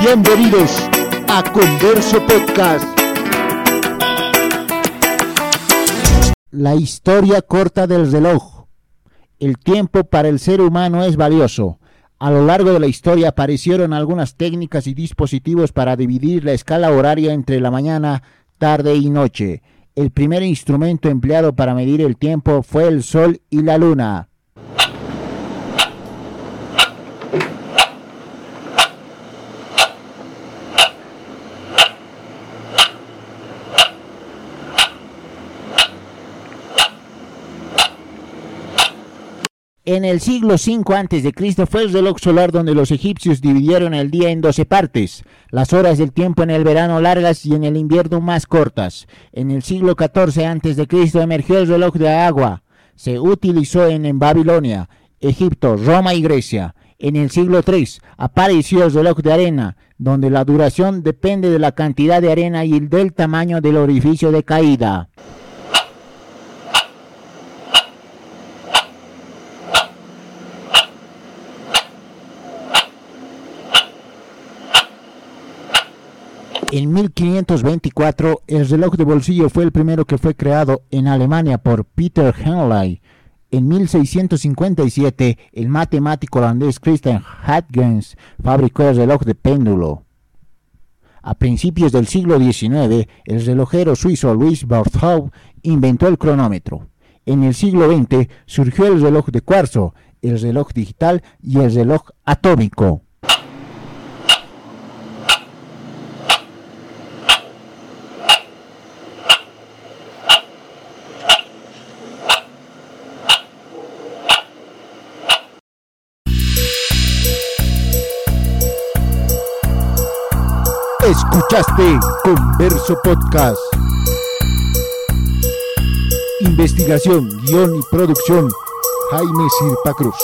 Bienvenidos a Converso Podcast. La historia corta del reloj. El tiempo para el ser humano es valioso. A lo largo de la historia aparecieron algunas técnicas y dispositivos para dividir la escala horaria entre la mañana, tarde y noche. El primer instrumento empleado para medir el tiempo fue el sol y la luna. En el siglo V a.C. fue el reloj solar donde los egipcios dividieron el día en 12 partes, las horas del tiempo en el verano largas y en el invierno más cortas. En el siglo XIV a.C. emergió el reloj de agua. Se utilizó en Babilonia, Egipto, Roma y Grecia. En el siglo III apareció el reloj de arena, donde la duración depende de la cantidad de arena y del tamaño del orificio de caída. En 1524, el reloj de bolsillo fue el primero que fue creado en Alemania por Peter Henley. En 1657, el matemático holandés Christian Huygens fabricó el reloj de péndulo. A principios del siglo XIX, el relojero suizo Louis Barthou inventó el cronómetro. En el siglo XX surgió el reloj de cuarzo, el reloj digital y el reloj atómico. Escuchaste Converso Podcast. Investigación, guion y producción, Jaime Sirpa Cruz.